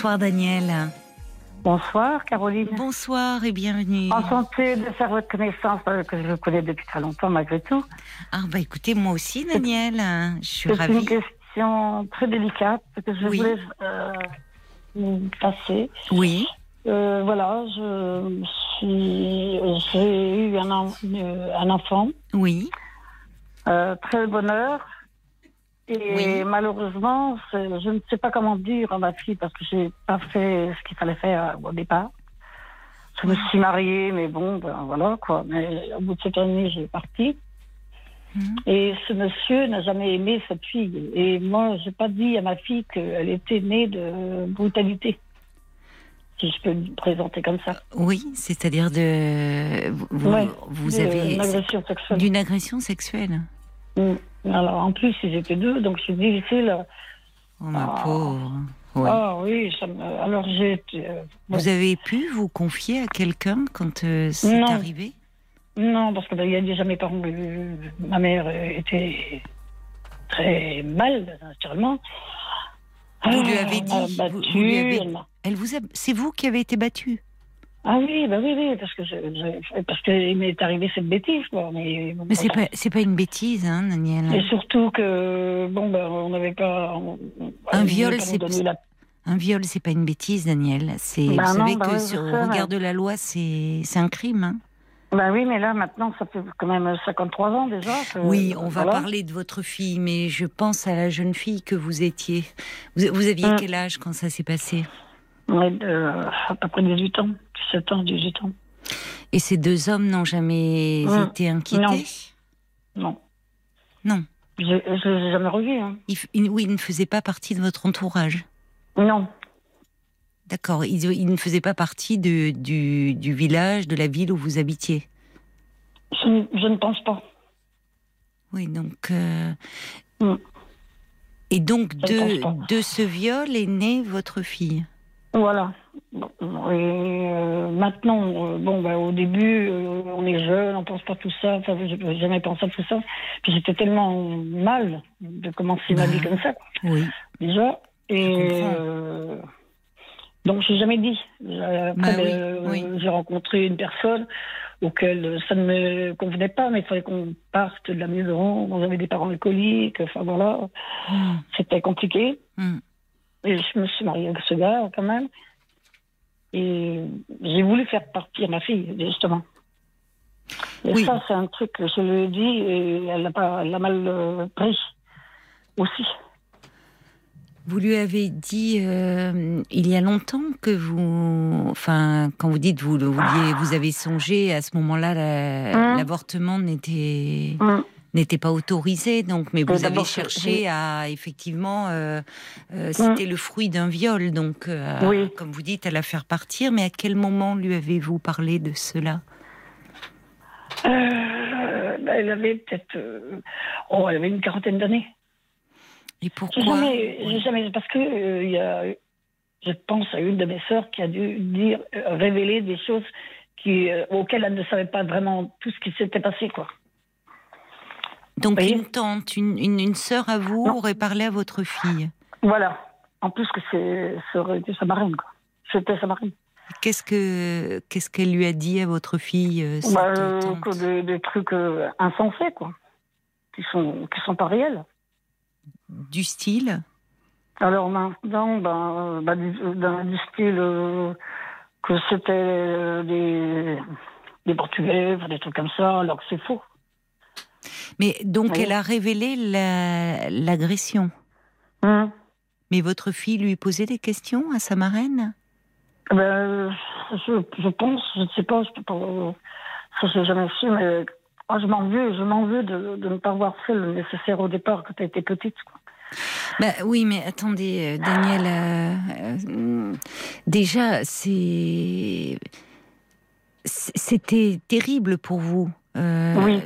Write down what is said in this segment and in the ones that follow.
Bonsoir Daniel. Bonsoir Caroline. Bonsoir et bienvenue. Enchantée de faire votre connaissance euh, que je vous connais depuis très longtemps malgré tout. Ah bah écoutez, moi aussi Daniel, je suis C'est ravie. une question très délicate que je Oui. voulais euh, vous passer. Oui, Euh, voilà, je suis, j'ai eu un, euh, un enfant, oui, euh, très bonheur. Et Oui. malheureusement, je ne sais pas comment dire à ma fille parce que j'ai pas fait ce qu'il fallait faire au départ. Je me suis mariée, mais bon, ben voilà quoi. Mais au bout de cette année, j'ai parti. Mhm. Et ce monsieur n'a jamais aimé cette fille. Et moi, j'ai pas dit à ma fille qu'elle était née de brutalité. Si je peux me présenter comme ça. oui, c'est-à-dire de vous, Ouais, avez Une agression sexuelle. d'une agression sexuelle. Mm. Alors, en plus, ils étaient deux, donc c'est difficile. Oh ma Ah. pauvre. Ouais. Ah oui, ça me... alors j'ai. été, euh, Vous avez pu vous confier à quelqu'un quand euh, c'est arrivé? Non, parce qu'il y a déjà mes parents, euh, ma mère était très mal, naturellement. Vous lui Ah, avez m'a dit, battu, vous- vous lui avez- elle vous a... C'est vous qui avez été battu Ah oui, bah oui, oui, parce que je, je- parce qu'il m'est arrivé cette bêtise, quoi. Mais, Mais c'est pas, c'est pas une bêtise, hein, Daniel. Et surtout que, bon, ben, on n'avait pas. on- Un viol, c'est- la- Un viol, c'est pas une bêtise, Daniel. C'est, Bah vous non, savez bah que sur, au regard de la loi, c'est, c'est un crime. hein. Bah oui, mais là, maintenant, ça fait quand même 53 ans déjà. que- oui, on va parler de votre fille, mais je pense à la jeune fille que vous étiez. Vous, vous aviez Hum. quel âge quand ça s'est passé? Ouais, euh, à peu près 18 ans, 17 ans, 18 ans. Et ces deux hommes n'ont jamais été inquiétés Non. Non. Je ne les ai jamais revus. Hein. Ils, oui, ils ne faisaient pas partie de votre entourage. Non. D'accord. Ils, ils ne faisaient pas partie de, du, du village, de la ville où vous habitiez. Je, ne- je ne pense pas. Oui, donc. euh, Hum. Et donc, de ce viol est née votre fille. Voilà. Et euh, maintenant, euh, bon, bah, au début, euh, on est jeune, on pense pas tout ça. Enfin, je n'ai jamais pensé à tout ça. Puis j'étais tellement mal de commencer ma Bah. vie comme ça, Oui. déjà. Et euh, donc, j'ai jamais dit. Après, Bah euh, oui. j'ai rencontré une personne auquel ça ne me convenait pas, mais il fallait qu'on parte de la maison. On avait des parents alcooliques. Enfin, voilà. Hum, C'était compliqué. hum. Et je me suis mariée avec ce gars, quand même. Et j'ai voulu faire partir ma fille, justement. Et Oui. ça, c'est un truc que je lui ai dit et elle l'a pas, elle l'a mal euh, pris aussi. Vous lui avez dit euh, il y a longtemps que vous, enfin, quand vous dites vous vouliez, vous avez songé à ce moment-là, la- Hum. l'avortement n'était Hum. N'était pas autorisé, donc, mais vous avez cherché à effectivement, euh, euh, c'était le fruit d'un viol, donc, euh, Oui. comme vous dites, à la faire partir. Mais à quel moment lui avez-vous parlé de cela? Bah, elle avait peut-être, oh, elle avait une quarantaine d'années. Et pourquoi? Jamais, Oui. jamais, parce que il y a, je pense à une de mes sœurs qui a dû dire, révéler des choses qui, auxquelles elle ne savait pas vraiment tout ce qui s'était passé, quoi. Donc une tante, une, une, une sœur à vous Non. aurait parlé à votre fille. Voilà. En plus que c'est, ça aurait été sa marraine, quoi. C'était sa marraine. Qu'est-ce que qu'est-ce qu'elle lui a dit à votre fille euh, cette Bah, euh, tante que des, des trucs euh, insensés, quoi. Qui sont, qui sont pas réels. Du style? Alors maintenant, ben, bah, du, style euh, que c'était des, des Portugais, des trucs comme ça, alors que c'est faux. Mais donc Oui. elle a révélé la- l'agression. Hum. Mais votre fille lui posait des questions à sa marraine? Ben, je, je pense, je ne sais pas, je ça j'ai jamais su, mais moi, je m'en veux, je m'en veux de, de ne pas avoir fait le nécessaire au départ quand tu étais petite. quoi. Bah oui, mais attendez, euh, Daniel. euh, euh, déjà, c'est- c'était terrible pour vous. Euh, Oui.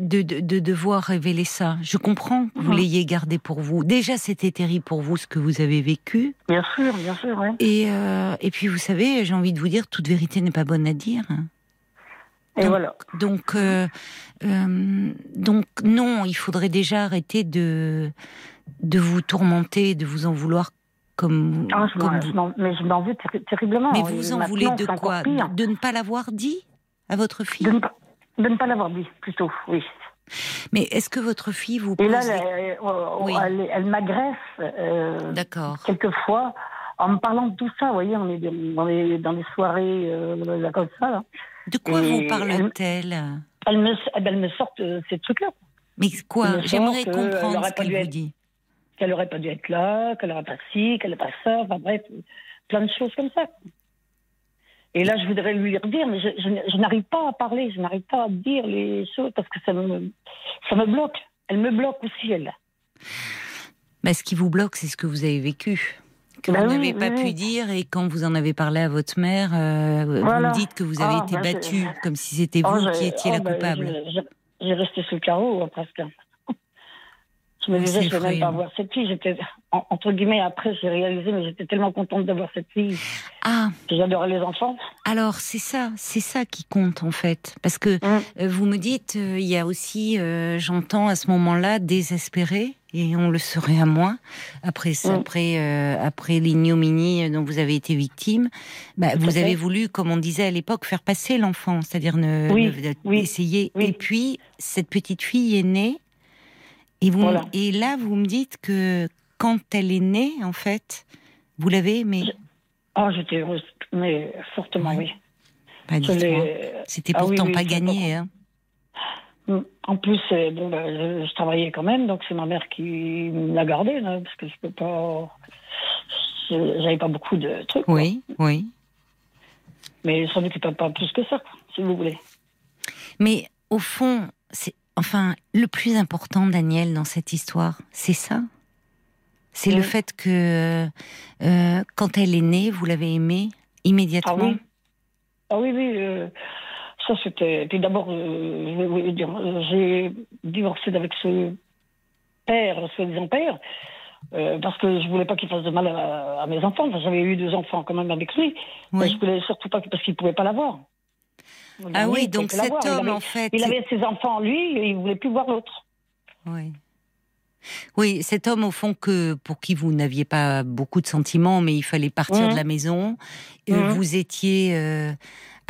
de, de, de devoir révéler ça. Je comprends que vous l'ayez gardé pour vous. Déjà, c'était terrible pour vous ce que vous avez vécu. Bien sûr, bien sûr, oui. Et, euh, et puis, vous savez, j'ai envie de vous dire, toute vérité n'est pas bonne à dire. Et Donc, voilà. Donc, euh, donc non, il faudrait déjà arrêter de, de vous tourmenter, de vous en vouloir comme, Ah, je comme vous. mais je m'en veux terri- terriblement. Mais vous en voulez de quoi? de, de ne pas l'avoir dit à votre fille? De de ne pas l'avoir dit, plutôt, oui. Mais est-ce que votre fille vous Et pose là, des- elle, Oui. elle, elle m'agresse euh, D'accord. quelquefois en me parlant de tout ça. Vous voyez, on est, dans les, dans les soirées euh, là, comme ça. Là. De quoi Et vous parle-t-elle? Elle, me, elle me sort euh, ces trucs-là. Mais quoi? J'aimerais comprendre ce qu'elle vous être- dit. Qu'elle n'aurait pas dû être là, qu'elle n'aurait pas ci, qu'elle n'aurait pas ça. Enfin bref, plein de choses comme ça. Et là, je voudrais lui redire, mais je, je- je n'arrive pas à parler, je n'arrive pas à dire les choses parce que ça me, ça me bloque. Elle me bloque aussi, elle. Bah, ce qui vous bloque, c'est ce que vous avez vécu. Que Bah vous oui, n'avez pas oui. pu dire et quand vous en avez parlé à votre mère, euh, vous me dites que vous avez Ah, été bah, battue, comme si c'était vous Oh, qui j'ai- étiez oh, la bah, coupable. je- je- J'ai resté sur le carreau, hein, presque. Je me disais, je vais même pas voir cette fille. J'étais, en- entre guillemets, après, j'ai réalisé, mais j'étais tellement contente d'avoir cette fille. Ah, J'adorais les enfants. alors c'est ça, c'est ça qui compte en fait. Parce que Mm. euh, vous me dites, euh, il y a aussi, euh, j'entends à ce moment-là, désespéré, et on le serait à moins, après, ça- Mm. après, euh, après l'ignominie dont vous avez été victime, bah, vous fait. avez voulu, comme on disait à l'époque, faire passer l'enfant, c'est-à-dire ne, Oui, ne- essayer. oui. Et puis, cette petite fille est née, et, vous, Voilà. et là, vous me dites que quand elle est née, en fait, vous l'avez aimée. Ah, j'étais heureuse, mais fortement, Ouais. oui. Bah, Je l'ai- C'était Ah oui, pourtant oui, pas je gagné. Hein. Mm. En plus, euh, bon, bah, je, je travaillais quand même, donc c'est ma mère qui me l'a gardé, là, parce que je peux pas. je- J'avais pas beaucoup de trucs. quoi. Oui, oui. Mais ça m'occupait pas plus que ça, si vous voulez. Mais au fond, c'est enfin le plus important, Daniel, dans cette histoire, c'est ça? C'est le fait que euh, quand elle est née, vous l'avez aimée Ah immédiatement. oui Ah oui, oui. euh, ça, c'était. Puis d'abord, euh, j'ai divorcé avec ce père, soi-disant père, parce que je voulais pas qu'il fasse de mal à, à mes enfants. Enfin, J'avais eu deux enfants quand même avec lui. Mais je voulais surtout pas parce qu'il pouvait pas l'avoir. Ah oui, donc cet homme, avait- en fait. Il avait ses enfants, lui, et il voulait plus voir l'autre. Oui. Oui, cet homme, au fond, que pour qui vous n'aviez pas beaucoup de sentiments, mais il fallait partir Mhm. de la maison. Mhm. Vous étiez euh,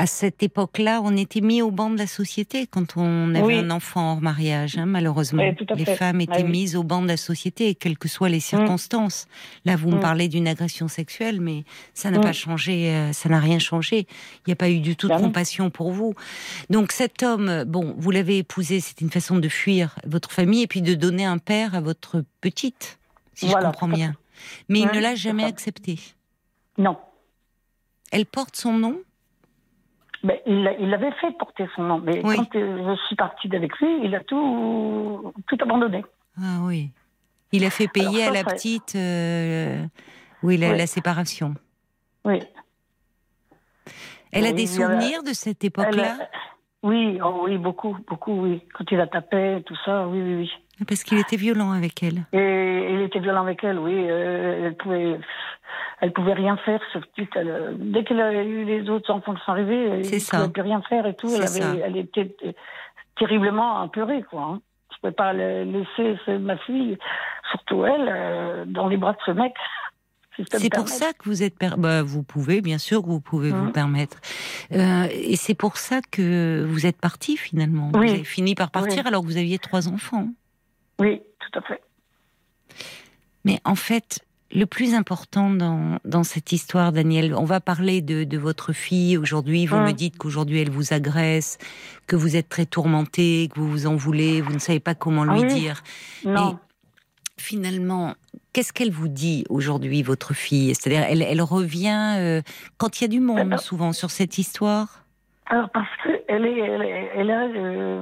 à cette époque-là, on était mis au banc de la société quand on avait Oui. un enfant hors mariage, hein, malheureusement. Oui, les femmes étaient Ah oui. mises au banc de la société, quelles que soient les circonstances. Là, vous me Mhm. parlez d'une agression sexuelle, mais ça n'a Mhm. pas changé, euh, ça n'a rien changé. Il n'y a pas eu du tout de compassion pour vous. Donc cet homme, bon, vous l'avez épousé, c'est une façon de fuir votre famille et puis de donner un père à votre petite, si je comprends bien. Mais il ne l'a jamais accepté. Non. Elle porte son nom? Mais il il l'avait fait porter son nom. Mais Oui. quand euh, je suis partie d'avec lui, il a tout, tout abandonné. Ah oui. Il a fait payer à la petite, euh, oui, la, Oui. la séparation. Oui. Elle a des a- souvenirs de cette époque-là? euh, Oui, oh oui, beaucoup, beaucoup, oui. Quand il la tapait, tout ça, oui, oui, oui. Parce qu'il était violent avec elle. Et il était violent avec elle, oui. euh, elle pouvait, elle pouvait rien faire, cette petite. elle, dès qu'elle a eu les autres enfants qui sont arrivés, elle ne pouvait plus rien faire et tout. Elle, avait, elle était terriblement apeurée, quoi. hein. Je ne pouvais pas la- laisser ce- ma fille, surtout elle, euh, dans les bras de ce mec. Si C'est pour ça que vous êtes. Bah, vous pouvez, bien sûr, vous pouvez vous Mhm. permettre. Euh, et c'est pour ça que vous êtes parti finalement. Oui. Vous avez fini par partir Oui. alors que vous aviez trois enfants. Oui, tout à fait. Mais en fait, le plus important dans, dans cette histoire, Daniel, on va parler de, de votre fille aujourd'hui. Vous me dites qu'aujourd'hui elle vous agresse, que vous êtes très tourmenté, que vous vous en voulez, vous ne savez pas comment lui Ah oui. dire. Non. Finalement, qu'est-ce qu'elle vous dit aujourd'hui, votre fille? C'est-à-dire, elle, elle revient euh, quand il y a du monde, Euh, souvent, sur cette histoire? Alors parce que elle est, elle, est- elle a euh,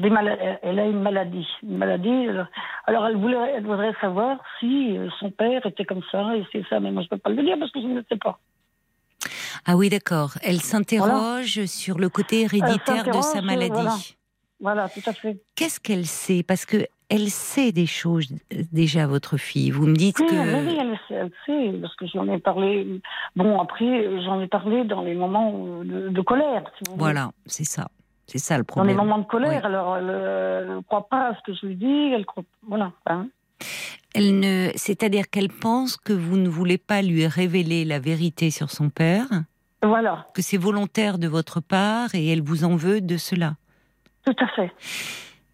des mala- elle a une maladie, une maladie. Alors, alors elle voulait, elle voudrait savoir si euh, son père était comme ça et c'est ça, mais moi je peux pas le dire parce que je ne sais pas. Ah oui, d'accord. Elle s'interroge sur le côté héréditaire de sa maladie. voilà. Voilà, tout à fait. Qu'est-ce qu'elle sait? Parce que elle sait des choses euh, déjà, votre fille. Vous me dites Oui, que oui, elle, sait, elle sait, parce que j'en ai parlé. Bon, après, j'en ai parlé dans les moments de, de colère. Si vous voulez. voilà, c'est ça, c'est ça le Dans les problème. moments de colère, Oui. alors elle ne croit pas à ce que je lui dis, elle croit. Voilà. hein. Elle ne, c'est-à-dire qu'elle pense que vous ne voulez pas lui révéler la vérité sur son père. Voilà. Que c'est volontaire de votre part et elle vous en veut de cela. Tout à fait.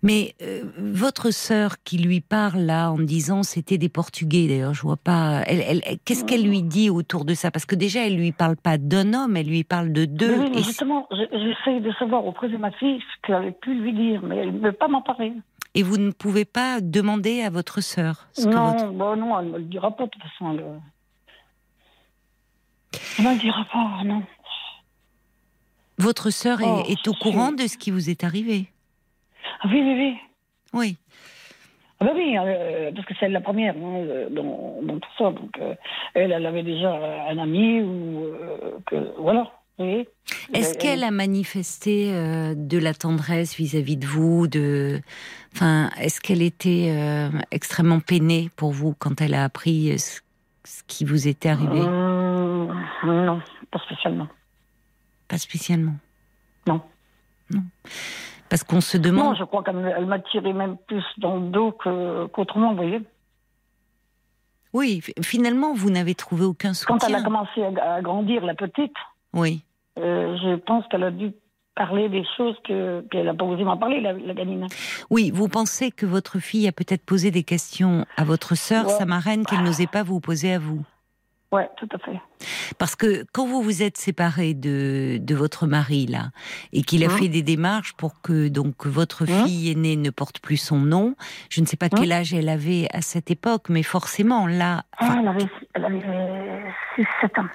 Mais euh, votre sœur qui lui parle là en disant c'était des Portugais d'ailleurs, je vois pas. Elle, qu'est-ce qu'elle lui dit autour de ça? Parce que déjà elle lui parle pas d'un homme, elle lui parle de deux. Oui, mais justement, j'essaye de savoir auprès de ma fille ce qu'elle avait pu lui dire, mais elle ne veut pas m'en parler. Et vous ne pouvez pas demander à votre sœur Non, bah non, elle ne le dira pas de toute façon. Elle, elle ne le dira pas, non. Votre sœur est, oh, est, au courant de ce qui vous est arrivé? Ah oui, oui, oui. Oui. Ah ben oui, euh, parce que c'est la première hein, dans, tout ça. Donc, euh, elle, elle avait déjà un ami ou euh, que voilà. Est-ce qu'elle a manifesté de la tendresse vis-à-vis de vous de... enfin, Est-ce qu'elle était extrêmement peinée pour vous quand elle a appris ce, qui vous était arrivé? Non, pas spécialement. Pas spécialement Non. Non. Parce qu'on se demande. Non, je crois qu'elle m'a tiré même plus dans le dos qu'autrement, vous voyez. Oui, finalement, vous n'avez trouvé aucun soutien. Quand elle a commencé à, grandir, la petite, oui. Euh, je pense qu'elle a dû parler des choses qu'elle n'a pas osé m'en parler, la, gamine. Oui, vous pensez que votre fille a peut-être posé des questions à votre sœur, sa marraine, qu'elle n'osait pas vous poser à vous Ouais, tout à fait. Parce que quand vous vous êtes séparé de, de votre mari là et qu'il a hein fait des démarches pour que donc votre hein fille aînée ne porte plus son nom, je ne sais pas quel hein âge elle avait à cette époque, mais forcément là. Ah, elle avait, elle avait 6, 7 ans.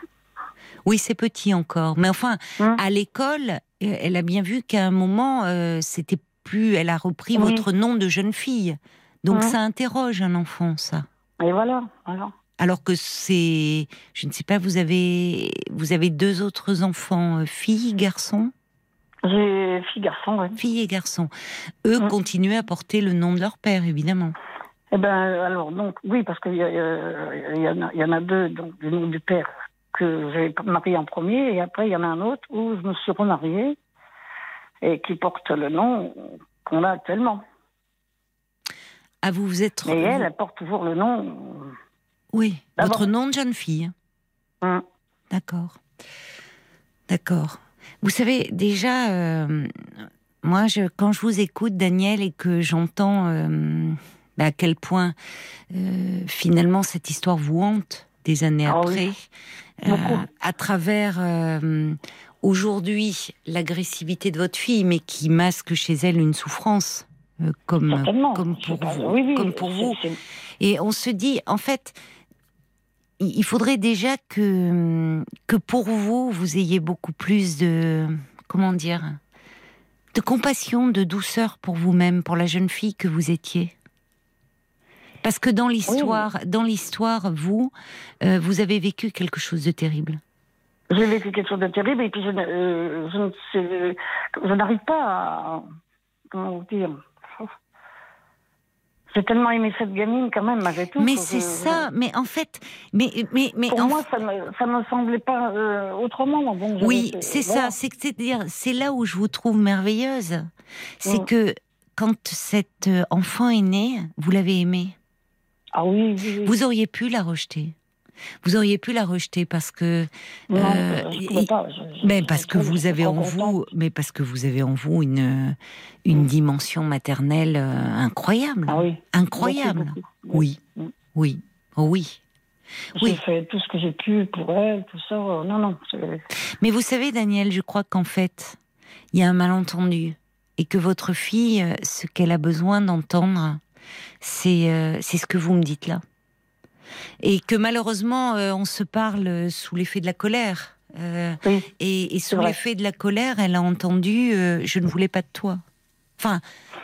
Oui, c'est petit encore, mais enfin à l'école, elle a bien vu qu'à un moment euh, c'était plus, elle a repris votre nom de jeune fille, donc ça interroge un enfant ça. Et voilà, voilà alors que c'est, je ne sais pas, vous avez, vous avez deux autres enfants, euh, filles, garçons? J'ai filles, garçons, oui. Filles et garçons. Eux mm. continuent à porter le nom de leur père, évidemment. Eh ben, alors, donc, oui, parce qu'il y, y, en a deux, donc, du nom du père, que j'ai marié en premier, et après, il y en a un autre où je me suis remariée, et qui porte le nom qu'on a actuellement. Ah, vous vous êtes. Et elle, elle porte toujours le nom oui, votre nom de jeune fille. Hum. D'accord. D'accord. Vous savez, déjà, euh, moi, je, quand je vous écoute, Daniel, et que j'entends euh, bah, à quel point, euh, finalement, cette histoire vous hante des années ah après, à travers aujourd'hui l'agressivité de votre fille, mais qui masque chez elle une souffrance. comme, comme pour vous, comme pour vous. Et on se dit, en fait, il faudrait déjà que, que pour vous, vous ayez beaucoup plus de, comment dire, de compassion, de douceur pour vous-même, pour la jeune fille que vous étiez. Parce que dans l'histoire, dans l'histoire, vous, euh, vous avez vécu quelque chose de terrible. J'ai vécu quelque chose de terrible et puis je, euh, je, je n'arrive pas à, comment dire, j'ai tellement aimé cette gamine quand même, malgré tout. Mais c'est ça, mais en fait, mais mais mais pour moi, ça me ça me semblait pas euh, autrement. Bon, oui, c'est ça, c'est c'est-à-dire c'est là où je vous trouve merveilleuse, c'est que quand cette euh, enfant est née, vous l'avez aimée? Ah oui, oui, Vous auriez pu la rejeter. Vous auriez pu la rejeter parce que non, euh, je pas. mais parce que vous avez en vous, mais parce que vous avez en vous une une mm. dimension maternelle euh, incroyable, ah oui. incroyable. Oui, oui, oh oui. J'ai fait tout ce que j'ai pu pour elle, tout ça. Non, non. Mais vous savez, Daniel, je crois qu'en fait, il y a un malentendu et que votre fille, euh, ce qu'elle a besoin d'entendre, c'est c'est ce que vous me dites là et que malheureusement euh, on se parle sous l'effet de la colère. Euh, et, sous l'effet de la colère, elle a entendu euh, "Je ne voulais pas de toi". Enfin,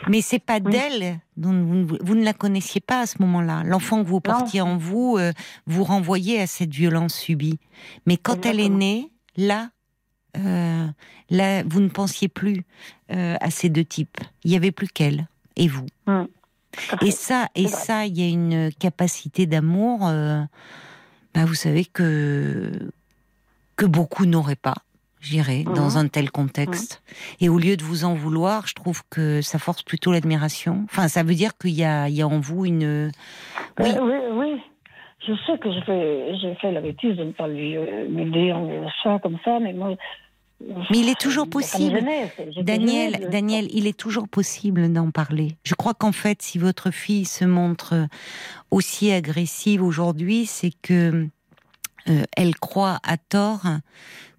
mais c'est pas d'elle dont vous, ne la connaissiez pas à ce moment-là. L'enfant que vous portiez en vous vous renvoyait à cette violence subie. Mais quand elle est née, là, là, vous ne pensiez plus à ces deux types. Il y avait plus qu'elle et vous. Hum. Et ça, et ça, il y a une capacité d'amour, euh, bah, vous savez que que beaucoup n'auraient pas, j'irais, dans mhm. un tel contexte. Et au lieu de vous en vouloir, je trouve que ça force plutôt l'admiration. Enfin, ça veut dire qu'il y a, il y a en vous une, Oui, oui, oui. Je sais que j'ai fait, j'ai fait la bêtise de ne pas lui, lui dire ça comme ça, mais moi, mais il est toujours possible, Daniel, Daniel, il est toujours possible d'en parler. Je crois qu'en fait, si votre fille se montre aussi agressive aujourd'hui, c'est que euh, elle croit à tort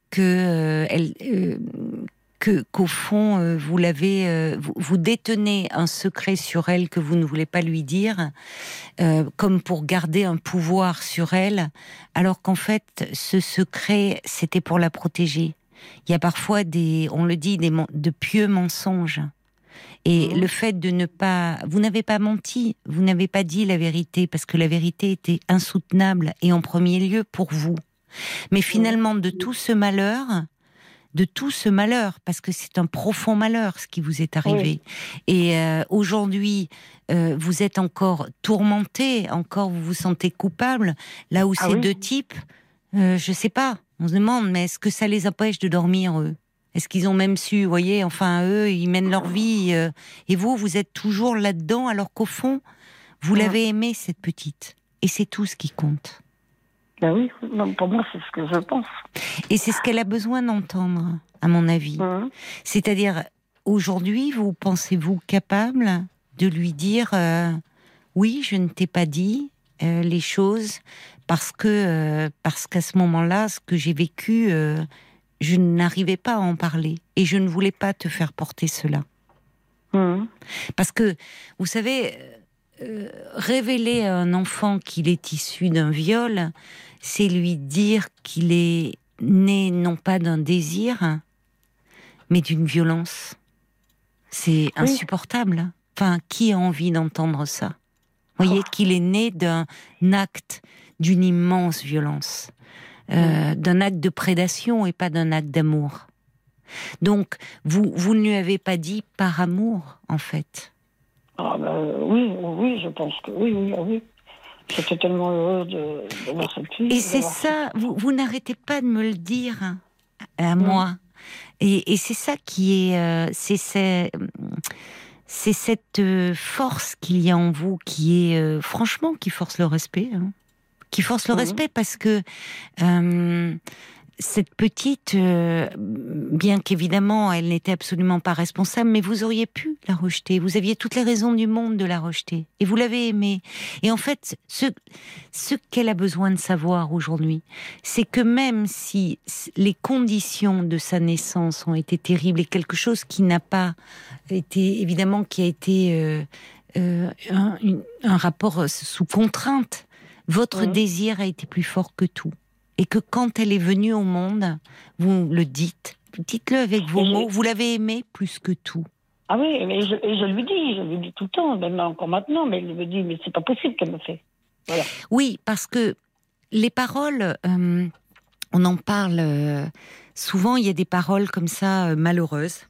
que euh, elle, euh, qu'au fond vous l'avez, vous, vous, détenez un secret sur elle que vous ne voulez pas lui dire, comme pour garder un pouvoir sur elle, alors qu'en fait, ce secret, c'était pour la protéger il y a parfois des, on le dit, des, de pieux mensonges. Et mhm. le fait de ne pas, vous n'avez pas menti, vous n'avez pas dit la vérité parce que la vérité était insoutenable et en premier lieu pour vous. Mais finalement, de tout ce malheur, de tout ce malheur, parce que c'est un profond malheur ce qui vous est arrivé. Et euh, aujourd'hui, euh, vous êtes encore tourmenté, encore vous vous sentez coupable, là où ah ces deux types, euh, je sais pas, on se demande, mais est-ce que ça les empêche de dormir, eux? Est-ce qu'ils ont même su, vous voyez, enfin, eux, ils mènent leur vie, euh, et vous, vous êtes toujours là-dedans, alors qu'au fond, vous l'avez aimée, cette petite. Et c'est tout ce qui compte. Ben oui, pour moi, c'est ce que je pense. Et c'est ce qu'elle a besoin d'entendre, à mon avis. C'est-à-dire, aujourd'hui, vous pensez-vous capable de lui dire euh, oui, je ne t'ai pas dit euh, les choses, parce que euh, parce qu'à ce moment-là, ce que j'ai vécu, euh, je n'arrivais pas à en parler et je ne voulais pas te faire porter cela. Mmh. Parce que vous savez, euh, révéler à un enfant qu'il est issu d'un viol, c'est lui dire qu'il est né non pas d'un désir, mais d'une violence. C'est insupportable. Enfin, qui a envie d'entendre ça? Vous voyez oh. qu'il est né d'un acte d'une immense violence, euh, d'un acte de prédation et pas d'un acte d'amour. Donc, vous, vous ne lui avez pas dit par amour, en fait? Ah ben oui, oui, je pense que oui, oui, oui. J'étais tellement heureux de, voir cette fille. Et c'est ça, vous, vous n'arrêtez pas de me le dire à moi. Et, et c'est ça qui est, euh, c'est c'est cette euh, force qu'il y a en vous qui est, franchement, qui force le respect. Hein qui force le mhm. respect parce que euh, cette petite, euh, bien qu'évidemment elle n'était absolument pas responsable, mais vous auriez pu la rejeter. Vous aviez toutes les raisons du monde de la rejeter. Et vous l'avez aimée. Et en fait, ce, ce qu'elle a besoin de savoir aujourd'hui, c'est que même si les conditions de sa naissance ont été terribles et quelque chose qui n'a pas été, évidemment, qui a été euh, un, un rapport sous contrainte, votre désir a été plus fort que tout. Et que quand elle est venue au monde, vous le dites, dites-le avec vos mots, vous l'avez aimée plus que tout. Ah oui, et je, lui dis, je lui dis tout le temps, même encore maintenant, mais elle me dit, mais c'est pas possible qu'elle me fait. Oui, parce que les paroles, euh, on en parle euh, souvent, il y a des paroles comme ça euh, malheureuses.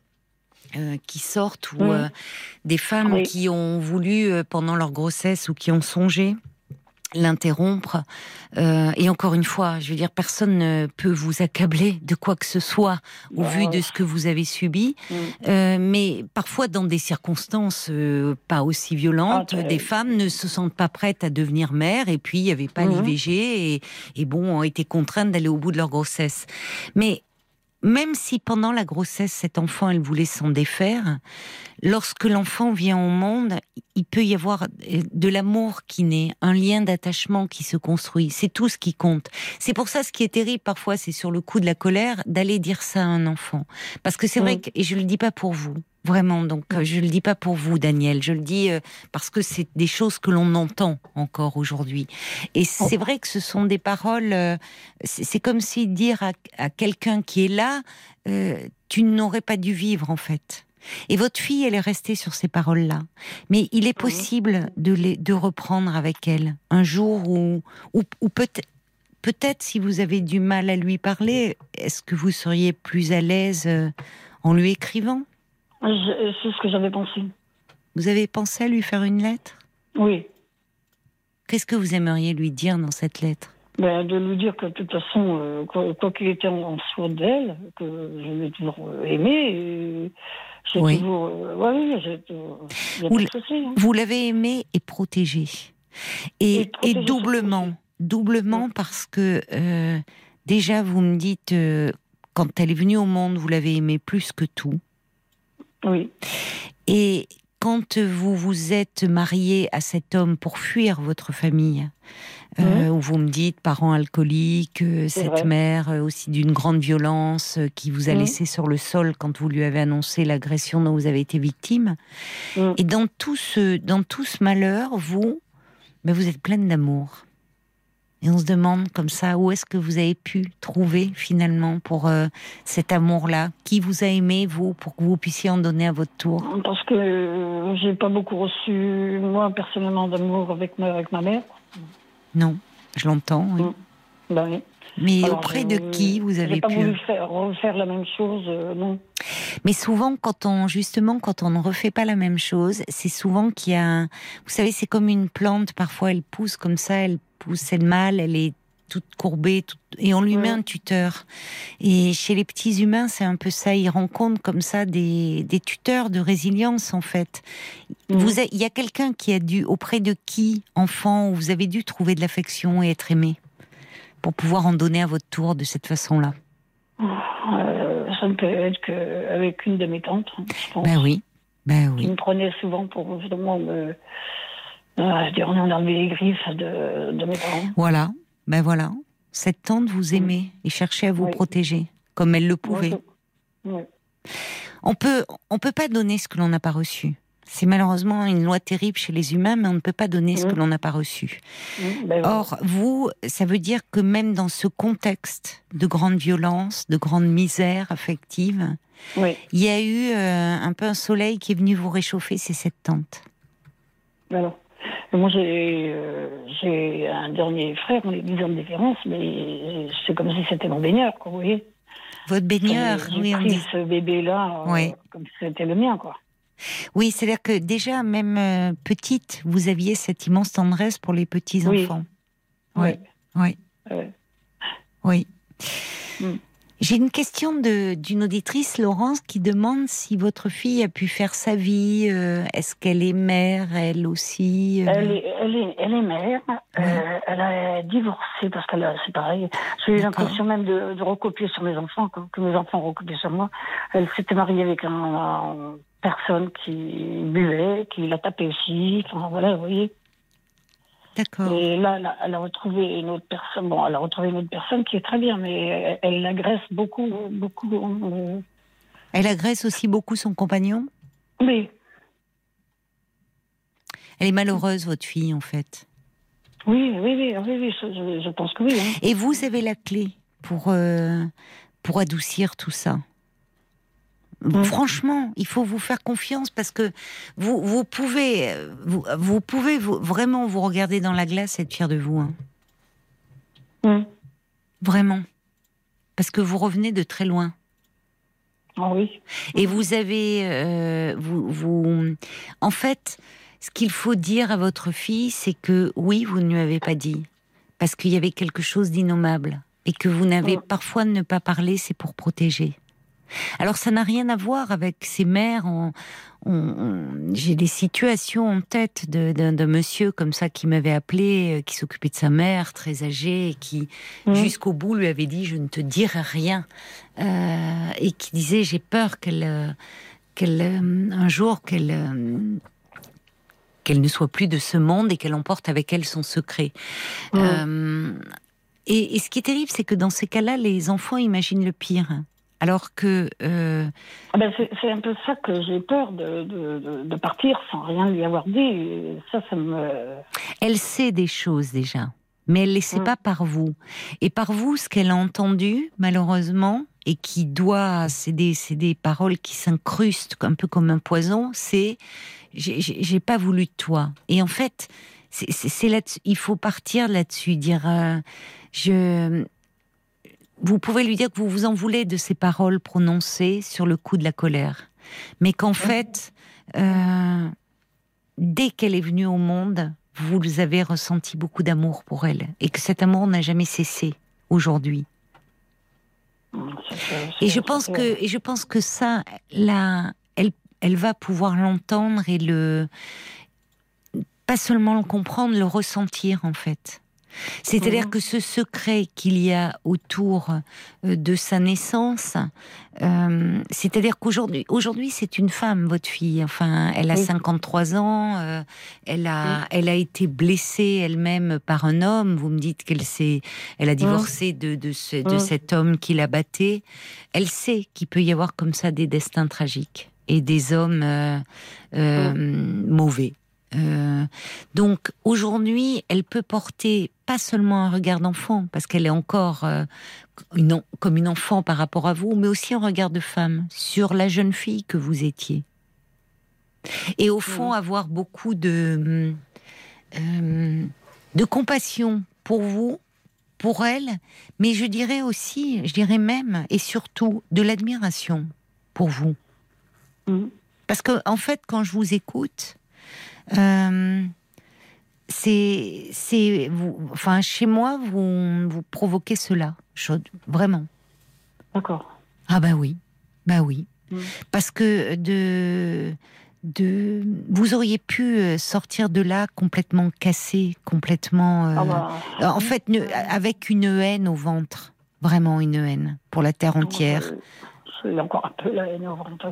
qui sortent ou des femmes qui ont voulu pendant leur grossesse ou qui ont songé l'interrompre. Euh, et encore une fois, je veux dire, personne ne peut vous accabler de quoi que ce soit au vu de ce que vous avez subi. Mm. Euh, mais parfois, dans des circonstances euh, pas aussi violentes, ah, des femmes ne se sentent pas prêtes à devenir mères. Et puis, il n'y avait pas mm-hmm. l'IVG et, et bon, ont été contraintes d'aller au bout de leur grossesse. Mais même si pendant la grossesse, cet enfant, elle voulait s'en défaire, lorsque l'enfant vient au monde, il peut y avoir euh, de l'amour qui naît, un lien d'attachement qui se construit. C'est tout ce qui compte. C'est pour ça, ce qui est terrible parfois, c'est sur le coup de la colère, d'aller dire ça à un enfant. Parce que c'est vrai que, et je le dis pas pour vous, Vraiment, donc euh, je le dis pas pour vous, Daniel. Je le dis euh, parce que c'est des choses que l'on entend encore aujourd'hui. Et c'est vrai que ce sont des paroles. Euh, c'est comme si dire à, quelqu'un qui est là, tu n'aurais pas dû vivre en fait. Et votre fille, elle est restée sur ces paroles-là. Mais il est possible de, les, de reprendre avec elle un jour où, ou peut-être peut-être si vous avez du mal à lui parler, est-ce que vous seriez plus à l'aise en lui écrivant? C'est ce que j'avais pensé. Vous avez pensé à lui faire une lettre? Oui. Qu'est-ce que vous aimeriez lui dire dans cette lettre? Ben, De lui dire que de toute façon, euh, quoi, qu'il était en, soi d'elle, que je l'ai toujours euh, aimé. oui. Toujours, euh, oui, vous, hein. vous l'avez aimé et protégé. Et, doublement, doublement parce que euh, déjà vous me dites quand elle est venue au monde, vous l'avez aimée plus que tout. Oui. Et quand vous vous êtes marié à cet homme pour fuir votre famille, euh, où vous me dites parents alcooliques, euh, cette mère euh, aussi d'une grande violence qui vous a laissé sur le sol quand vous lui avez annoncé l'agression dont vous avez été victime. Et dans tout ce, dans tout ce malheur, vous, ben vous êtes pleine d'amour. Et on se demande comme ça, où est-ce que vous avez pu trouver finalement pour cet amour-là? Qui vous a aimé, vous, pour que vous puissiez en donner à votre tour? Parce que j'ai pas beaucoup reçu, moi, personnellement, d'amour avec ma, avec ma mère. Non, je l'entends. Oui. Mm. Ben Mais auprès de qui vous avez pas pu voulu faire, refaire la même chose, euh, non. Mais souvent, quand on justement, quand on ne refait pas la même chose, c'est souvent qu'il y a, vous savez, c'est comme une plante. Parfois, elle pousse comme ça, elle pousse, elle mal, elle est toute courbée, et on lui met un tuteur. Et chez les petits humains, c'est un peu ça. Ils rencontrent comme ça des, des tuteurs de résilience, en fait. Vous il y a quelqu'un qui a dû, auprès de qui, enfant, vous avez dû trouver de l'affection et être aimé? Pour pouvoir en donner à votre tour de cette façon-là euh, Ça ne peut être qu'avec une de mes tantes, hein, je pense. Ben oui. Ben oui. Qui me prenait souvent pour justement me. Euh, dire, on enlever les griffes de, de mes parents. Voilà, ben voilà, cette tante vous mm. aimait et cherchait à vous protéger, comme elle le pouvait. On peut, on peut pas donner ce que l'on n'a pas reçu. C'est malheureusement une loi terrible chez les humains, mais on ne peut pas donner ce que mm. l'on n'a pas reçu. Mm, ben Or, vous, ça veut dire que même dans ce contexte de grande violence, de grande misère affective, il y a eu euh, un peu un soleil qui est venu vous réchauffer, c'est cette tante. Alors. Moi, euh, j'ai un dernier frère, on est 10 ans de différence, mais c'est comme si c'était mon baigneur, quoi, vous voyez. Votre baigneur, oui, on dit. ce bébé-là, euh, comme si c'était le mien, quoi. Oui, c'est-à-dire que déjà, même euh, petite, vous aviez cette immense tendresse pour les petits-enfants. Oui. Oui. Oui. oui. Mm. J'ai une question d'une auditrice, Laurence, qui demande si votre fille a pu faire sa vie. Euh, est-ce qu'elle est mère, elle aussi euh? elle, est, elle, est, elle, est, mère. Euh, elle a divorcé parce qu'elle c'est pareil. J'ai eu l'impression même de, de, recopier sur mes enfants, que, mes enfants recopiaient sur moi. Elle s'était mariée avec un, personne qui buvait, qui l'a tapé aussi. Enfin, voilà, vous voyez. D'accord. Et là, elle a, retrouvé une autre personne. Bon, elle a retrouvé une autre personne qui est très bien, mais elle, l'agresse beaucoup, beaucoup. Euh. Elle agresse aussi beaucoup son compagnon? Oui. Elle est malheureuse, votre fille, en fait. Oui, oui, oui, oui, je, pense que oui. Hein. Et vous avez la clé pour euh, pour adoucir tout ça? Mm. Franchement, il faut vous faire confiance parce que vous, vous pouvez, vous, vous pouvez vraiment vous regarder dans la glace et être fier de vous. Hein. Mm. Vraiment. Parce que vous revenez de très loin. Ah oui. Et vous avez, euh, vous, vous, en fait, ce qu'il faut dire à votre fille, c'est que oui, vous ne lui avez pas dit, parce qu'il y avait quelque chose d'innommable, et que vous n'avez mm. parfois ne pas parler, c'est pour protéger. Alors ça n'a rien à voir avec ces mères. J'ai des situations en tête d'un monsieur comme ça qui m'avait appelé, euh, qui s'occupait de sa mère, très âgée, et qui mmh. jusqu'au bout lui avait dit je ne te dirai rien, euh, et qui disait j'ai peur qu'elle, euh, qu'elle un jour qu'elle qu'elle ne soit plus de ce monde et qu'elle emporte avec elle son secret. Mmh. et, ce qui est terrible, c'est que dans ces cas-là, les enfants imaginent le pire. Alors que. Euh, ah ben c'est un peu ça que j'ai peur de, de, partir sans rien lui avoir dit. Ça, ça me. Elle sait des choses déjà, mais elle ne les sait mm. pas par vous. Et par vous, ce qu'elle a entendu, malheureusement, et qui doit. C'est des, des paroles qui s'incrustent un peu comme un poison, c'est J'ai pas voulu de toi. Et en fait, c'est là il faut partir là-dessus, dire. Euh, je, vous pouvez lui dire que vous vous en voulez de ces paroles prononcées sur le coup de la colère, mais qu'en fait, euh, dès qu'elle est venue au monde, vous avez ressenti beaucoup d'amour pour elle et que cet amour n'a jamais cessé aujourd'hui. Et je pense que et je pense que ça, là, elle, elle va pouvoir l'entendre et le pas seulement le comprendre, le ressentir en fait. C'est-à-dire que ce secret qu'il y a autour euh, de sa naissance, euh, c'est-à-dire qu'aujourd'hui, aujourd'hui, c'est une femme, votre fille. Enfin, elle a 53 ans, euh, elle a, elle a été blessée elle-même par un homme. Vous me dites qu'elle s'est, elle a divorcé de, de, de cet homme qui la battait. Elle sait qu'il peut y avoir comme ça des destins tragiques et des hommes mauvais. Euh, donc aujourd'hui, elle peut porter pas seulement un regard d'enfant, parce qu'elle est encore euh, une, comme une enfant par rapport à vous, mais aussi un regard de femme sur la jeune fille que vous étiez. Et au fond, avoir beaucoup de, euh, de compassion pour vous, pour elle, mais je dirais aussi, je dirais même et surtout de l'admiration pour vous. Mmh. Parce que, en fait, quand je vous écoute, euh, c'est, c'est, enfin, chez moi, vous, vous provoquez cela, vraiment. D'accord. Ah bah oui, bah oui, mm. parce que de, de, vous auriez pu euh, sortir de là complètement cassé, complètement, euh, ah bah, en fait, avec une haine au ventre, vraiment une haine pour la terre entière. J'ai encore un peu la haine au ventre.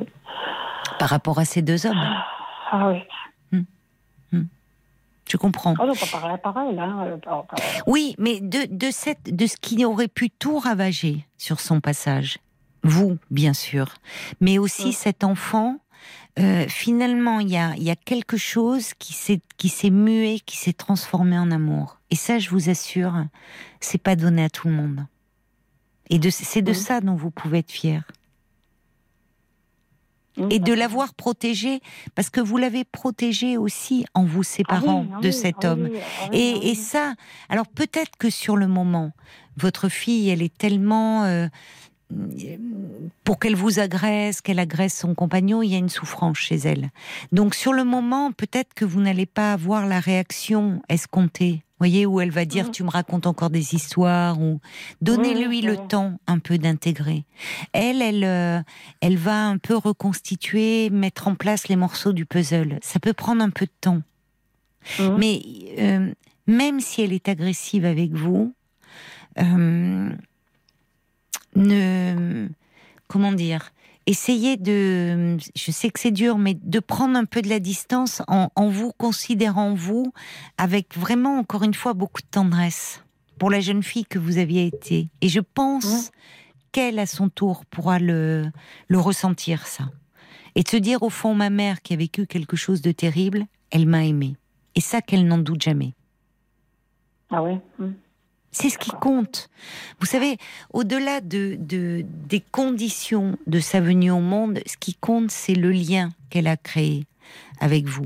Par rapport à ces deux hommes. Ah oui. Je comprends. Oh non, pas pareil, hein, euh, Oui, mais de, de, cette, de ce qui aurait pu tout ravager sur son passage. Vous, bien sûr. Mais aussi cet enfant, euh, finalement, il y a, y a quelque chose qui s'est, mué, qui s'est transformé en amour. Et ça, je vous assure, c'est pas donné à tout le monde. Et de, c'est de ça dont vous pouvez être fier et de l'avoir protégé, parce que vous l'avez protégé aussi en vous séparant ah de cet homme. Et, ça, alors peut-être que sur le moment, votre fille, elle est tellement... Euh, pour qu'elle vous agresse, qu'elle agresse son compagnon, il y a une souffrance chez elle. Donc sur le moment, peut-être que vous n'allez pas avoir la réaction escomptée voyez, où elle va dire, mhm. tu me racontes encore des histoires, ou donnez-lui le temps un peu d'intégrer. Elle, elle, euh, elle va un peu reconstituer, mettre en place les morceaux du puzzle. Ça peut prendre un peu de temps. Mhm. Mais euh, même si elle est agressive avec vous, euh, ne, comment dire, essayez de, je sais que c'est dur, mais de prendre un peu de la distance en, vous considérant vous avec vraiment, encore une fois, beaucoup de tendresse pour la jeune fille que vous aviez été. Et je pense qu'elle, à son tour, pourra le, le ressentir, ça. Et de se dire, au fond, ma mère qui a vécu quelque chose de terrible, elle m'a aimé. Et ça, qu'elle n'en doute jamais. Ah oui c'est ce qui compte. Vous savez, au-delà de, des conditions de sa venue au monde, ce qui compte, c'est le lien qu'elle a créé avec vous.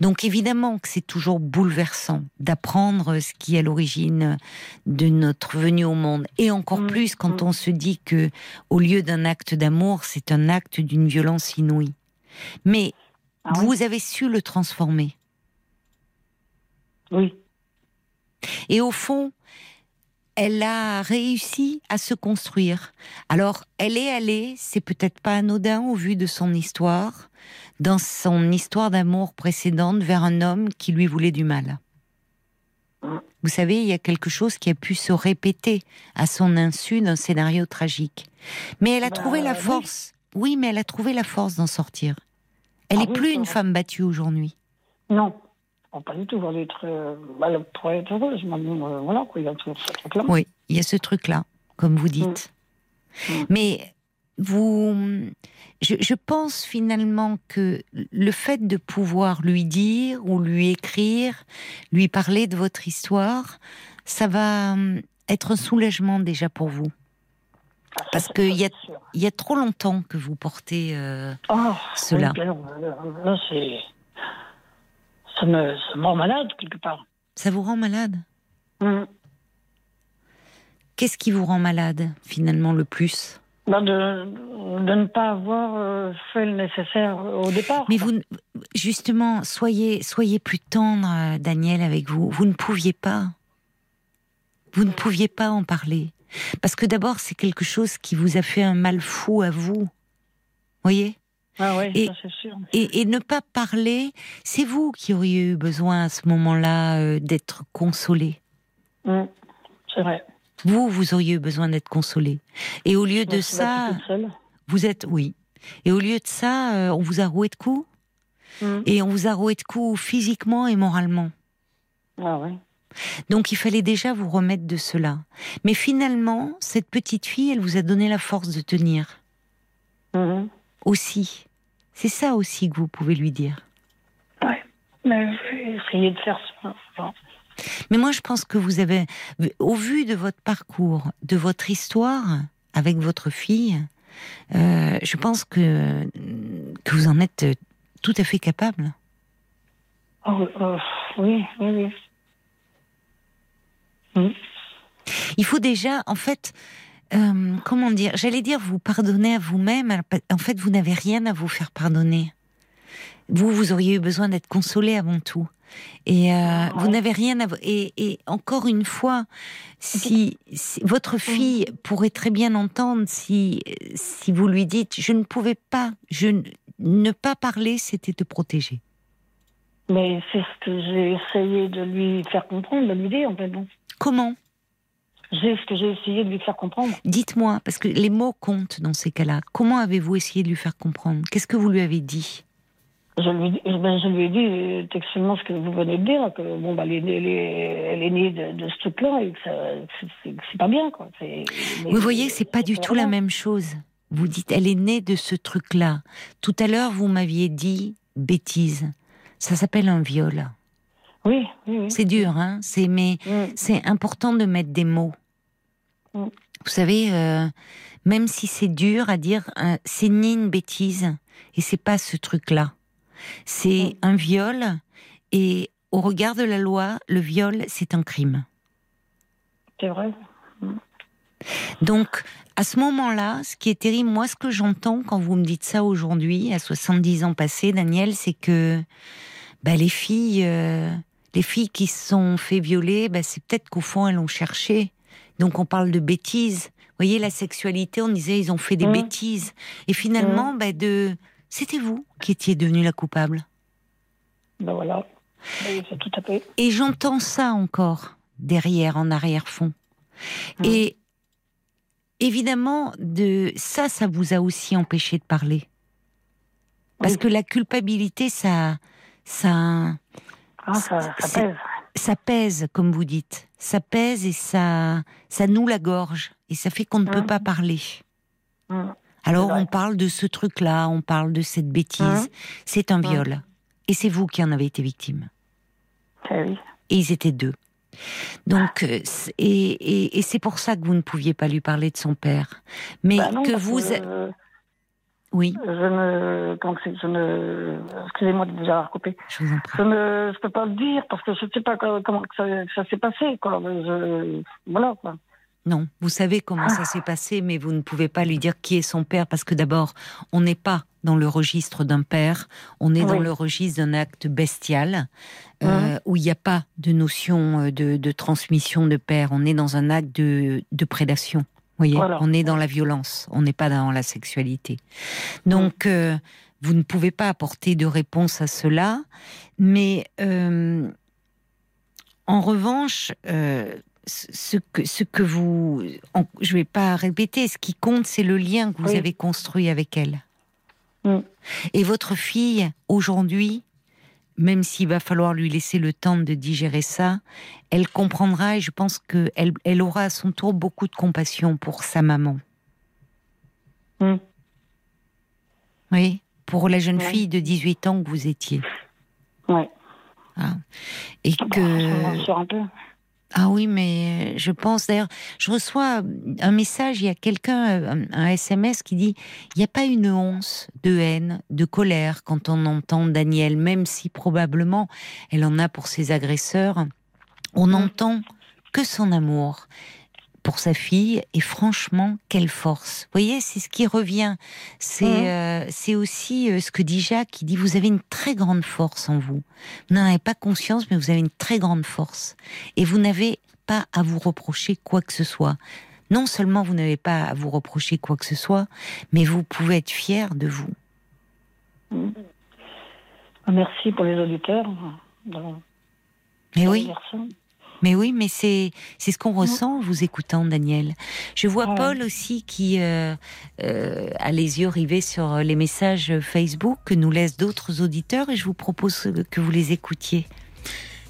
Donc évidemment que c'est toujours bouleversant d'apprendre ce qui est à l'origine de notre venue au monde, et encore mm. plus quand mm. on se dit que, au lieu d'un acte d'amour, c'est un acte d'une violence inouïe. Mais ah vous avez su le transformer. Oui. Et au fond, elle a réussi à se construire. Alors, elle est allée, c'est peut-être pas anodin au vu de son histoire, dans son histoire d'amour précédente vers un homme qui lui voulait du mal. Vous savez, il y a quelque chose qui a pu se répéter à son insu d'un scénario tragique. Mais elle a trouvé la bah, force. Oui. mais elle a trouvé la force d'en sortir. Elle n'est ah plus une femme battue aujourd'hui. Non, pas du tout, être, euh, bah, être heureuse. Euh, voilà, il y a ce truc-là. Oui, il y a ce truc-là, comme vous dites. Mm. Mm. Mais vous, je, je, pense finalement que le fait de pouvoir lui dire ou lui écrire, lui parler de votre histoire, ça va hum, être un soulagement déjà pour vous. Ah, Parce qu'il y a, y a trop longtemps que vous portez euh, oh, cela. là, c'est ça me, rend malade quelque part. Ça vous rend malade mmh. Qu'est-ce qui vous rend malade finalement le plus? Ben de, de, ne pas avoir euh, fait le nécessaire au départ. Mais vous, justement, soyez, soyez plus tendre, euh, Daniel, avec vous. Vous ne pouviez pas. Vous ne pouviez pas en parler. Parce que d'abord, c'est quelque chose qui vous a fait un mal fou à vous. Voyez? Ah ouais, et, ça c'est sûr. Et, et, ne pas parler, c'est vous qui auriez eu besoin à ce moment-là euh, d'être consolé. Mmh, c'est vrai. Vous, vous auriez eu besoin d'être consolé. Et au lieu de ça, vous êtes, oui. Et au lieu de ça, euh, on vous a roué de coups. Mmh. Et on vous a roué de coups physiquement et moralement. Ah ouais. Donc il fallait déjà vous remettre de cela. Mais finalement, cette petite fille, elle vous a donné la force de tenir. Mmh. Aussi. C'est ça aussi que vous pouvez lui dire. Ouais, mais je vais essayer de faire ça. Mais moi, je pense que vous avez, au vu de votre parcours, de votre histoire avec votre fille, euh, je pense que, que vous en êtes tout à fait capable. Oh, euh, oui, oui, oui. Mm. Il faut déjà, en fait, euh, comment dire, j'allais dire vous pardonner à vous-même. En fait, vous n'avez rien à vous faire pardonner. Vous, vous auriez eu besoin d'être consolé avant tout. Et euh, vous n'avez rien à et, et, encore une fois, si, votre mm. fille pourrait très bien entendre si si vous lui dites je ne pouvais pas, je ne pas parler, c'était te protéger. Mais c'est ce que j'ai essayé de lui faire comprendre, de lui dire en fait. Bon. Comment? J'ai ce que j'ai essayé de lui faire comprendre. Dites-moi, parce que les mots comptent dans ces cas-là. Comment avez-vous essayé de lui faire comprendre? Qu'est-ce que vous lui avez dit? Je lui, ben, je lui ai dit euh, textuellement ce que vous venez de dire, que bon, bah, elle, est, elle, est, née de, ce truc-là et que c'est pas bien. Quoi. Vous voyez, c'est pas du tout la même chose. Vous dites, elle est née de ce truc-là. Tout à l'heure, vous m'aviez dit bêtise. Ça s'appelle un viol. Oui, oui, C'est dur, hein. C'est mais c'est important de mettre des mots. Mm. Vous savez, euh, même si c'est dur à dire, euh, c'est ni une bêtise et c'est pas ce truc-là. C'est mm. un viol et au regard de la loi, le viol c'est un crime. C'est vrai. Donc, à ce moment-là, ce qui est terrible, moi, ce que j'entends quand vous me dites ça aujourd'hui, à 70 ans passés, Daniel, c'est que bah, les filles, euh, les filles qui se sont fait violer, bah, c'est peut-être qu'au fond elles ont cherché. Donc on parle de bêtises. Vous voyez la sexualité, on disait ils ont fait des mmh. bêtises. Et finalement, mmh. bah, de, c'était vous qui étiez devenue la coupable. Ben voilà, c'est tout à fait. Et j'entends ça encore derrière, en arrière-fond. Mmh. Et évidemment, de ça, ça vous a aussi empêché de parler. Parce que la culpabilité, ça, ça, ah, ça, pèse. Ça pèse, comme vous dites. Ça pèse et ça, ça noue la gorge. Et ça fait qu'on ne peut mmh. pas parler. Mmh. Alors on parle de ce truc-là, on parle de cette bêtise. Mmh. C'est un viol. Et c'est vous qui en avez été victime. Oui. Et ils étaient deux. Donc, euh, et, et, c'est pour ça que vous ne pouviez pas lui parler de son père. Mais bah que vous. Oui. Je ne, je ne, excusez-moi de vous avoir coupé. Je, vous je ne, je peux pas le dire parce que je ne sais pas comment ça, ça s'est passé, quoi. Je, voilà, quoi. Non, vous savez comment ça ah. s'est passé, mais vous ne pouvez pas lui dire qui est son père parce que d'abord, on n'est pas dans le registre d'un père, on est dans le registre d'un acte bestial euh, mmh. où il n'y a pas de notion euh, de, de, transmission de père. On est dans un acte de, de prédation voyez, on est dans la violence, on n'est pas dans la sexualité. Donc, mm. euh, vous ne pouvez pas apporter de réponse à cela, mais euh, en revanche, euh, ce, que, ce que vous, je ne vais pas répéter, ce qui compte, c'est le lien que vous avez construit avec elle. Mm. Et votre fille, aujourd'hui, même s'il va falloir lui laisser le temps de digérer ça, elle comprendra et je pense qu'elle elle aura à son tour beaucoup de compassion pour sa maman. Hmm. Oui, pour la jeune fille de 18 ans que vous étiez. Oui. Ah. Et ah bah, que. un peu. Ah oui, mais je pense d'ailleurs, je reçois un message, il y a quelqu'un, un SMS qui dit, il n'y a pas une once de haine, de colère quand on entend Daniel, même si probablement elle en a pour ses agresseurs. On n'entend que son amour pour sa fille et franchement quelle force. Vous voyez, c'est ce qui revient. C'est mmh. euh, c'est aussi euh, ce que dit Jacques qui dit vous avez une très grande force en vous. Vous n'en avez pas conscience mais vous avez une très grande force et vous n'avez pas à vous reprocher quoi que ce soit. Non seulement vous n'avez pas à vous reprocher quoi que ce soit, mais vous pouvez être fier de vous. Mm. Merci pour les auditeurs. Mais oui. Mais oui, mais c'est c'est ce qu'on ressent en vous écoutant, Daniel. Je vois Paul aussi qui euh, euh, a les yeux rivés sur les messages Facebook que nous laissent d'autres auditeurs et je vous propose que vous les écoutiez.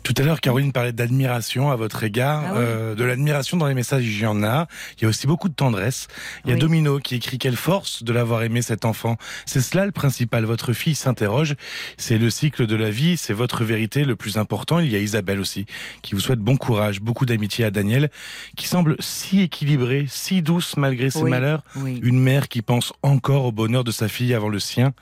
Tout à l'heure, Caroline parlait d'admiration à votre égard, ah euh, de l'admiration dans les messages, il y en a. Il y a aussi beaucoup de tendresse. Il y a Domino qui écrit quelle force de l'avoir aimé cet enfant. C'est cela le principal. Votre fille s'interroge. C'est le cycle de la vie, c'est votre vérité le plus important. Il y a Isabelle aussi qui vous souhaite bon courage, beaucoup d'amitié à Daniel, qui semble si équilibrée, si douce malgré ses malheurs. Une mère qui pense encore au bonheur de sa fille avant le sien.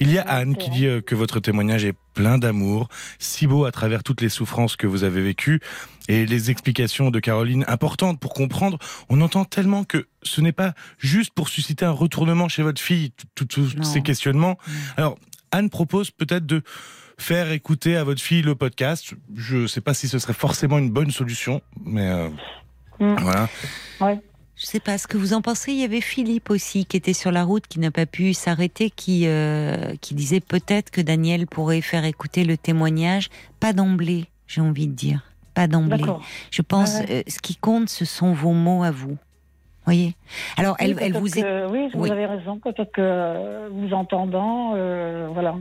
Il y a Anne qui dit euh, que votre témoignage est plein d'amour, si beau à travers toutes les souffrances que vous avez vécues et les explications de Caroline importantes pour comprendre. On entend tellement que ce n'est pas juste pour susciter un retournement chez votre fille, tous ces questionnements. Alors, Anne propose peut-être de faire écouter à votre fille le podcast. Je ne sais pas si ce serait forcément une bonne solution, mais euh, mm. voilà. Ouais. Je sais pas ce que vous en pensez. Il y avait Philippe aussi qui était sur la route, qui n'a pas pu s'arrêter, qui euh, qui disait peut-être que Daniel pourrait faire écouter le témoignage, pas d'emblée, j'ai envie de dire, pas d'emblée. Je pense, euh, ce qui compte, ce sont vos mots à vous. Voyez? Alors, elle, elle vous est. oui, vous avez raison. Peut-être que euh, vous entendant, voilà.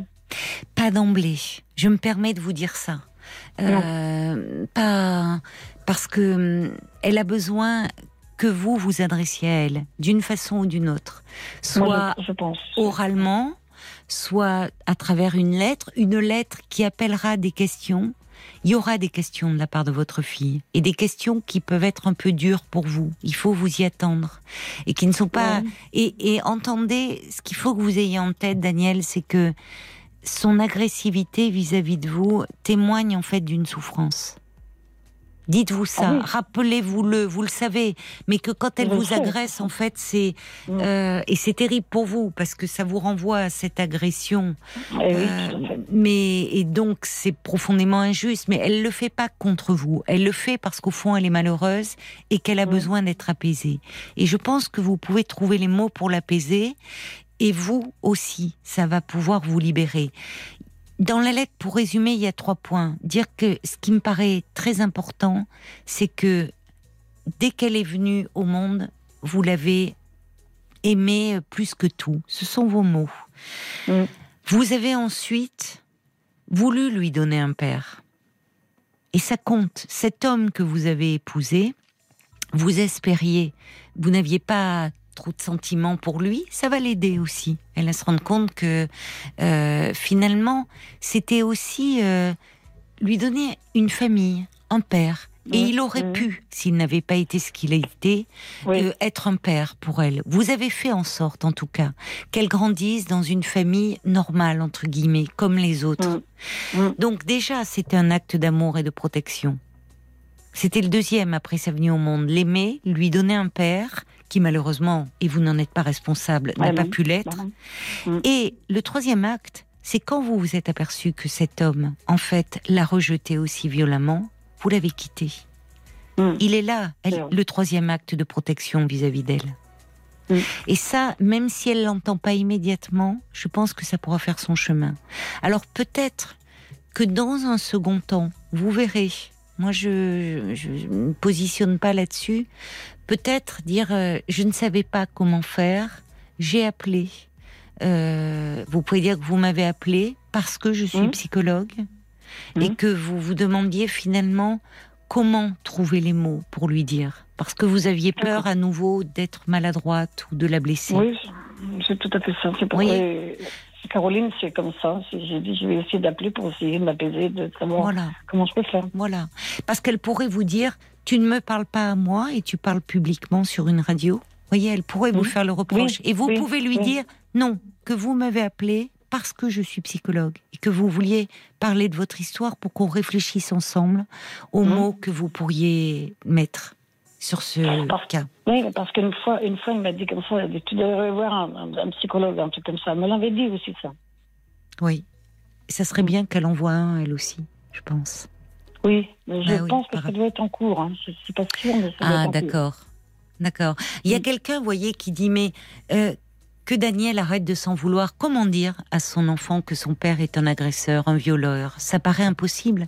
Pas d'emblée. Je me permets de vous dire ça. pas parce que hum, elle a besoin que vous vous adressiez à elle, d'une façon ou d'une autre, soit oralement, soit à travers une lettre, une lettre qui appellera des questions. Il y aura des questions de la part de votre fille et des questions qui peuvent être un peu dures pour vous. Il faut vous y attendre et qui ne sont pas. Et, et entendez, ce qu'il faut que vous ayez en tête, Daniel, c'est que son agressivité vis-à-vis de vous témoigne en fait d'une souffrance. Dites-vous ça, ah rappelez-vous-le, vous le savez, mais que quand elle vous agresse, en fait, c'est mm. euh, et c'est terrible pour vous parce que ça vous renvoie à cette agression. Eh euh, mais et donc c'est profondément injuste. Mais elle le fait pas contre vous, elle le fait parce qu'au fond elle est malheureuse et qu'elle a mm. besoin d'être apaisée. Et je pense que vous pouvez trouver les mots pour l'apaiser. Et vous aussi, ça va pouvoir vous libérer. Dans la lettre, pour résumer, il y a trois points. Dire que ce qui me paraît très important, c'est que dès qu'elle est venue au monde, vous l'avez aimée plus que tout. Ce sont vos mots. Mm. Vous avez ensuite voulu lui donner un père. Et ça compte. Cet homme que vous avez épousé, vous espériez, vous n'aviez pas trop de sentiments pour lui, ça va l'aider aussi. Elle va se rendre compte que euh, finalement, c'était aussi euh, lui donner une famille, un père. Et il aurait pu, s'il n'avait pas été ce qu'il a été, euh, être un père pour elle. Vous avez fait en sorte, en tout cas, qu'elle grandisse dans une famille normale, entre guillemets, comme les autres. Mm. Mm. Donc déjà, c'était un acte d'amour et de protection. C'était le deuxième après sa venue au monde. L'aimer, lui donner un père, qui malheureusement, et vous n'en êtes pas responsable, n'a pas pu l'être. Mm. Et le troisième acte, c'est quand vous vous êtes aperçu que cet homme, en fait, l'a rejeté aussi violemment, vous l'avez quitté. Mm. Il est là, le troisième acte de protection vis-à-vis d'elle. Mm. Et ça, même si elle l'entend pas immédiatement, je pense que ça pourra faire son chemin. Alors peut-être que dans un second temps, vous verrez, moi je ne me positionne pas là-dessus, peut-être dire euh, je ne savais pas comment faire, j'ai appelé. Euh, vous pouvez dire que vous m'avez appelé parce que je suis mmh. psychologue et mmh. que vous vous demandiez finalement comment trouver les mots pour lui dire parce que vous aviez peur à nouveau d'être maladroite ou de la blesser. Oui, c'est tout à fait ça. C'est pourquoi Caroline, c'est comme ça. J'ai dit, je vais essayer d'appeler pour essayer de m'apaiser, de savoir comment je peux faire. Voilà. Parce qu'elle pourrait vous dire, tu ne me parles pas à moi et tu parles publiquement sur une radio. Vous voyez, elle pourrait vous faire le reproche. et vous pouvez lui dire non, que vous m'avez appelé parce que je suis psychologue et que vous vouliez parler de votre histoire pour qu'on réfléchisse ensemble aux mmh. mots que vous pourriez mettre sur ce cas. Oui, parce qu'une fois, une fois, il m'a dit comme ça, tu devrais voir un, psychologue, un truc comme ça. Elle me l'avait dit aussi, ça. Oui. Ça serait bien qu'elle envoie un, elle aussi, je pense. Oui, mais je ah pense que ça doit être en cours. Hein. Je ne suis pas sûre, mais ça Ah, d'accord. D'accord. Il y a quelqu'un, vous voyez, qui dit, mais euh, que Daniel arrête de s'en vouloir. Comment dire à son enfant que son père est un agresseur, un violeur? Ça paraît impossible.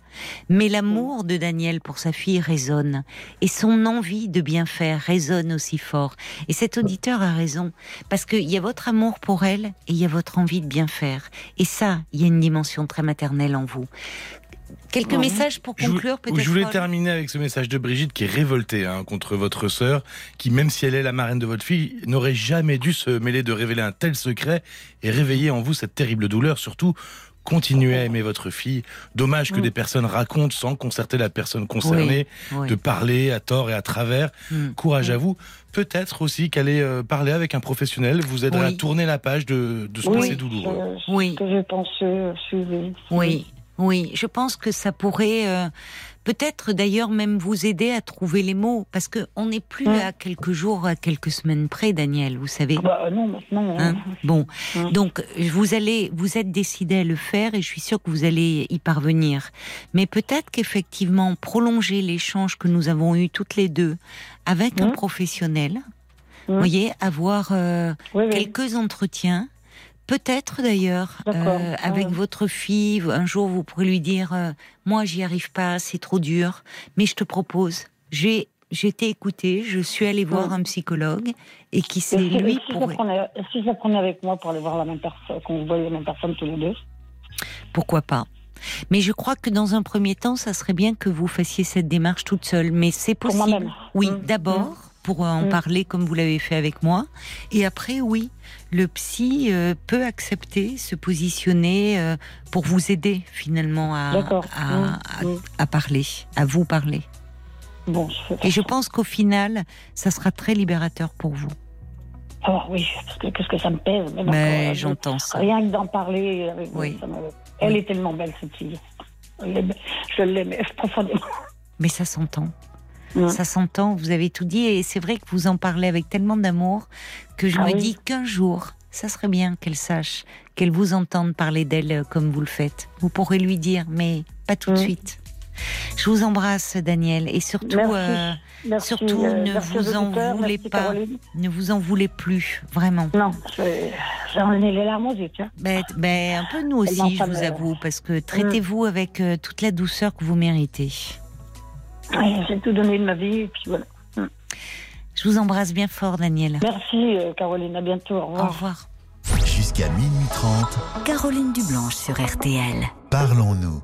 Mais l'amour de Daniel pour sa fille résonne. Et son envie de bien faire résonne aussi fort. Et cet auditeur a raison. Parce qu'il y a votre amour pour elle et il y a votre envie de bien faire. Et ça, il y a une dimension très maternelle en vous. Quelques messages pour conclure, peut-être. Je voulais terminer avec ce message de Brigitte qui est révoltée hein, contre votre sœur, qui, même si elle est la marraine de votre fille, n'aurait jamais dû se mêler de révéler un tel secret et réveiller en vous cette terrible douleur. Surtout, continuez à aimer votre fille. Dommage que mm. des personnes racontent sans concerter la personne concernée, de parler à tort et à travers. Mm. Courage à mm. vous. Peut-être aussi qu'aller euh, parler avec un professionnel vous aiderait à tourner la page de, de ce passé douloureux. oui. Que je pense suivre. Oui. Oui, je pense que ça pourrait euh, peut-être d'ailleurs même vous aider à trouver les mots, parce que on n'est plus à quelques jours, à quelques semaines près, Daniel, vous savez. Bah, non, maintenant. Hein. Bon, donc vous allez, vous êtes décidé à le faire, et je suis sûre que vous allez y parvenir. Mais peut-être qu'effectivement prolonger l'échange que nous avons eu toutes les deux avec un professionnel, vous voyez, avoir euh, quelques entretiens Peut-être d'ailleurs, euh, avec votre fille, un jour vous pourrez lui dire euh, Moi, j'y arrive pas, c'est trop dur, mais je te propose. J'ai été écoutée, je suis allée voir un psychologue et qui c'est lui si pour. si je la prenais avec moi pour aller voir la même personne, qu'on voit la même personne tous les deux? Pourquoi pas mais je crois que dans un premier temps, ça serait bien que vous fassiez cette démarche toute seule. Mais c'est possible. Oui, mmh. d'abord, mmh pour en mm. parler comme vous l'avez fait avec moi. Et après, oui, le psy euh, peut accepter, se positionner euh, pour vous aider finalement à, mm. Mm. à, parler, à vous parler. Bon, Et je pense qu'au final, ça sera très libérateur pour vous. Oh oui, parce que, qu'est-ce que ça me pèse. Mais, j'entends ça. Rien que d'en parler avec oui. Elle est tellement belle, cette fille. Je l'aime profondément. Mais ça s'entend. Ça s'entend, vous avez tout dit, et c'est vrai que vous en parlez avec tellement d'amour que je ah me dis qu'un jour, ça serait bien qu'elle sache, qu'elle vous entende parler d'elle euh, comme vous le faites. Vous pourrez lui dire, mais pas tout de suite. Je vous embrasse, Daniel, et surtout, euh, surtout euh, ne vous en voulez pas, ne vous en voulez plus, vraiment. Non, j'en ai les larmes aux yeux, ben, ben, un peu nous aussi, je vous avoue, parce que traitez-vous avec toute la douceur que vous méritez j'ai tout donné de ma vie, et puis voilà. Mm. Je vous embrasse bien fort, Daniel. Merci, euh, Caroline. À bientôt. Au revoir. Au revoir. Jusqu'à minuit 30. Caroline Dublanche sur RTL. Parlons-nous.